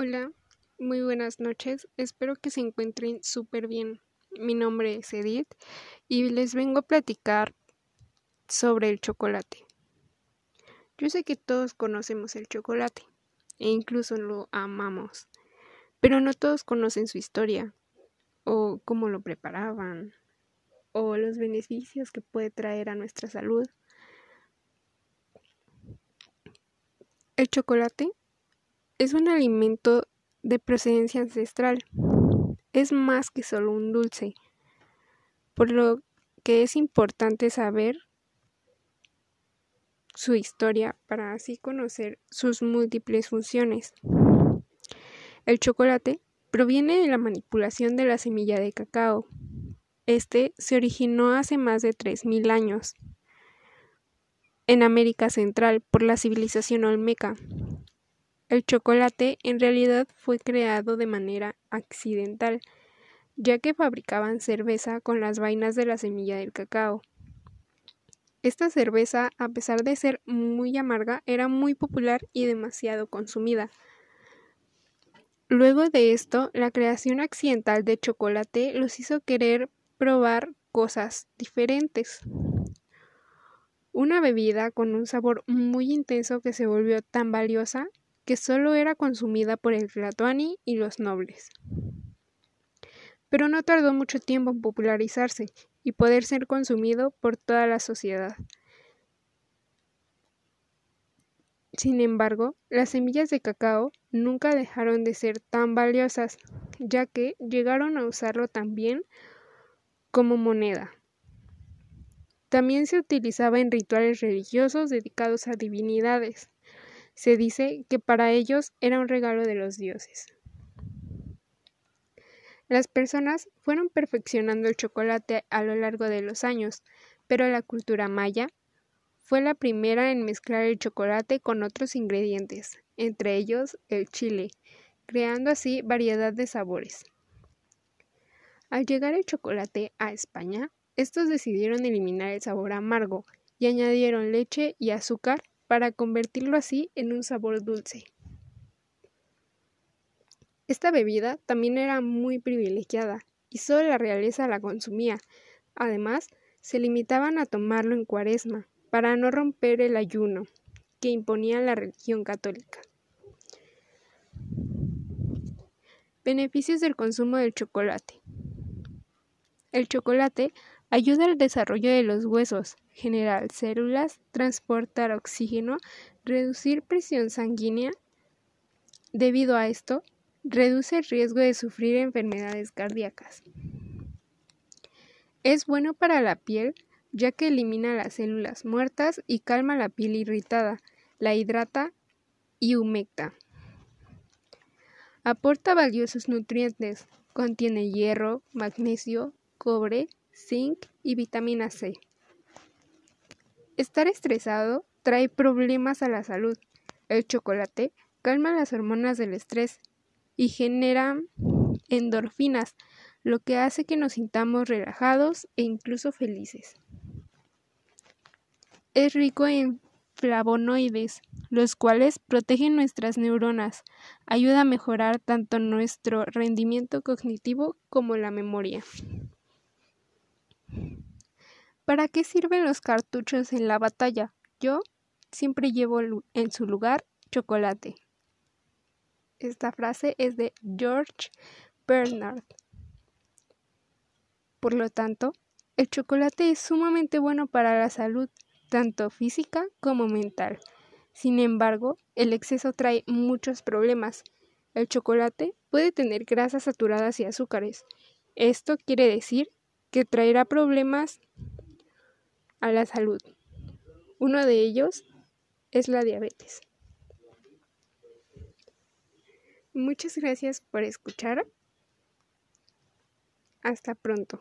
Hola, muy buenas noches. Espero que se encuentren súper bien. Mi nombre es Edith y les vengo a platicar sobre el chocolate. Yo sé que todos conocemos el chocolate e incluso lo amamos, pero no todos conocen su historia o cómo lo preparaban o los beneficios que puede traer a nuestra salud. El chocolate es un alimento de procedencia ancestral. Es más que solo un dulce, por lo que es importante saber su historia para así conocer sus múltiples funciones. El chocolate proviene de la manipulación de la semilla de cacao. Este se originó hace más de 3.000 años en América Central por la civilización olmeca, el chocolate en realidad fue creado de manera accidental, ya que fabricaban cerveza con las vainas de la semilla del cacao. Esta cerveza, a pesar de ser muy amarga, era muy popular y demasiado consumida. Luego de esto, la creación accidental de chocolate los hizo querer probar cosas diferentes. Una bebida con un sabor muy intenso que se volvió tan valiosa que solo era consumida por el Tlatoani y los nobles. Pero no tardó mucho tiempo en popularizarse y poder ser consumido por toda la sociedad. Sin embargo, las semillas de cacao nunca dejaron de ser tan valiosas, ya que llegaron a usarlo también como moneda. También se utilizaba en rituales religiosos dedicados a divinidades. Se dice que para ellos era un regalo de los dioses. Las personas fueron perfeccionando el chocolate a lo largo de los años, pero la cultura maya fue la primera en mezclar el chocolate con otros ingredientes, entre ellos el chile, creando así variedad de sabores. Al llegar el chocolate a España, estos decidieron eliminar el sabor amargo y añadieron leche y azúcar para convertirlo así en un sabor dulce. Esta bebida también era muy privilegiada y solo la realeza la consumía. Además, se limitaban a tomarlo en cuaresma para no romper el ayuno que imponía la religión católica. Beneficios del consumo del chocolate. El chocolate ayuda al desarrollo de los huesos, generar células, transportar oxígeno, reducir presión sanguínea. Debido a esto, reduce el riesgo de sufrir enfermedades cardíacas. Es bueno para la piel ya que elimina las células muertas y calma la piel irritada, la hidrata y humecta. Aporta valiosos nutrientes, contiene hierro, magnesio, cobre, zinc y vitamina C. Estar estresado trae problemas a la salud. El chocolate calma las hormonas del estrés y genera endorfinas, lo que hace que nos sintamos relajados e incluso felices. Es rico en flavonoides, los cuales protegen nuestras neuronas, ayuda a mejorar tanto nuestro rendimiento cognitivo como la memoria. ¿Para qué sirven los cartuchos en la batalla? Yo siempre llevo en su lugar chocolate. Esta frase es de George Bernard. Por lo tanto, el chocolate es sumamente bueno para la salud, tanto física como mental. Sin embargo, el exceso trae muchos problemas. El chocolate puede tener grasas saturadas y azúcares. Esto quiere decir que traerá problemas a la salud. Uno de ellos es la diabetes. Muchas gracias por escuchar. Hasta pronto.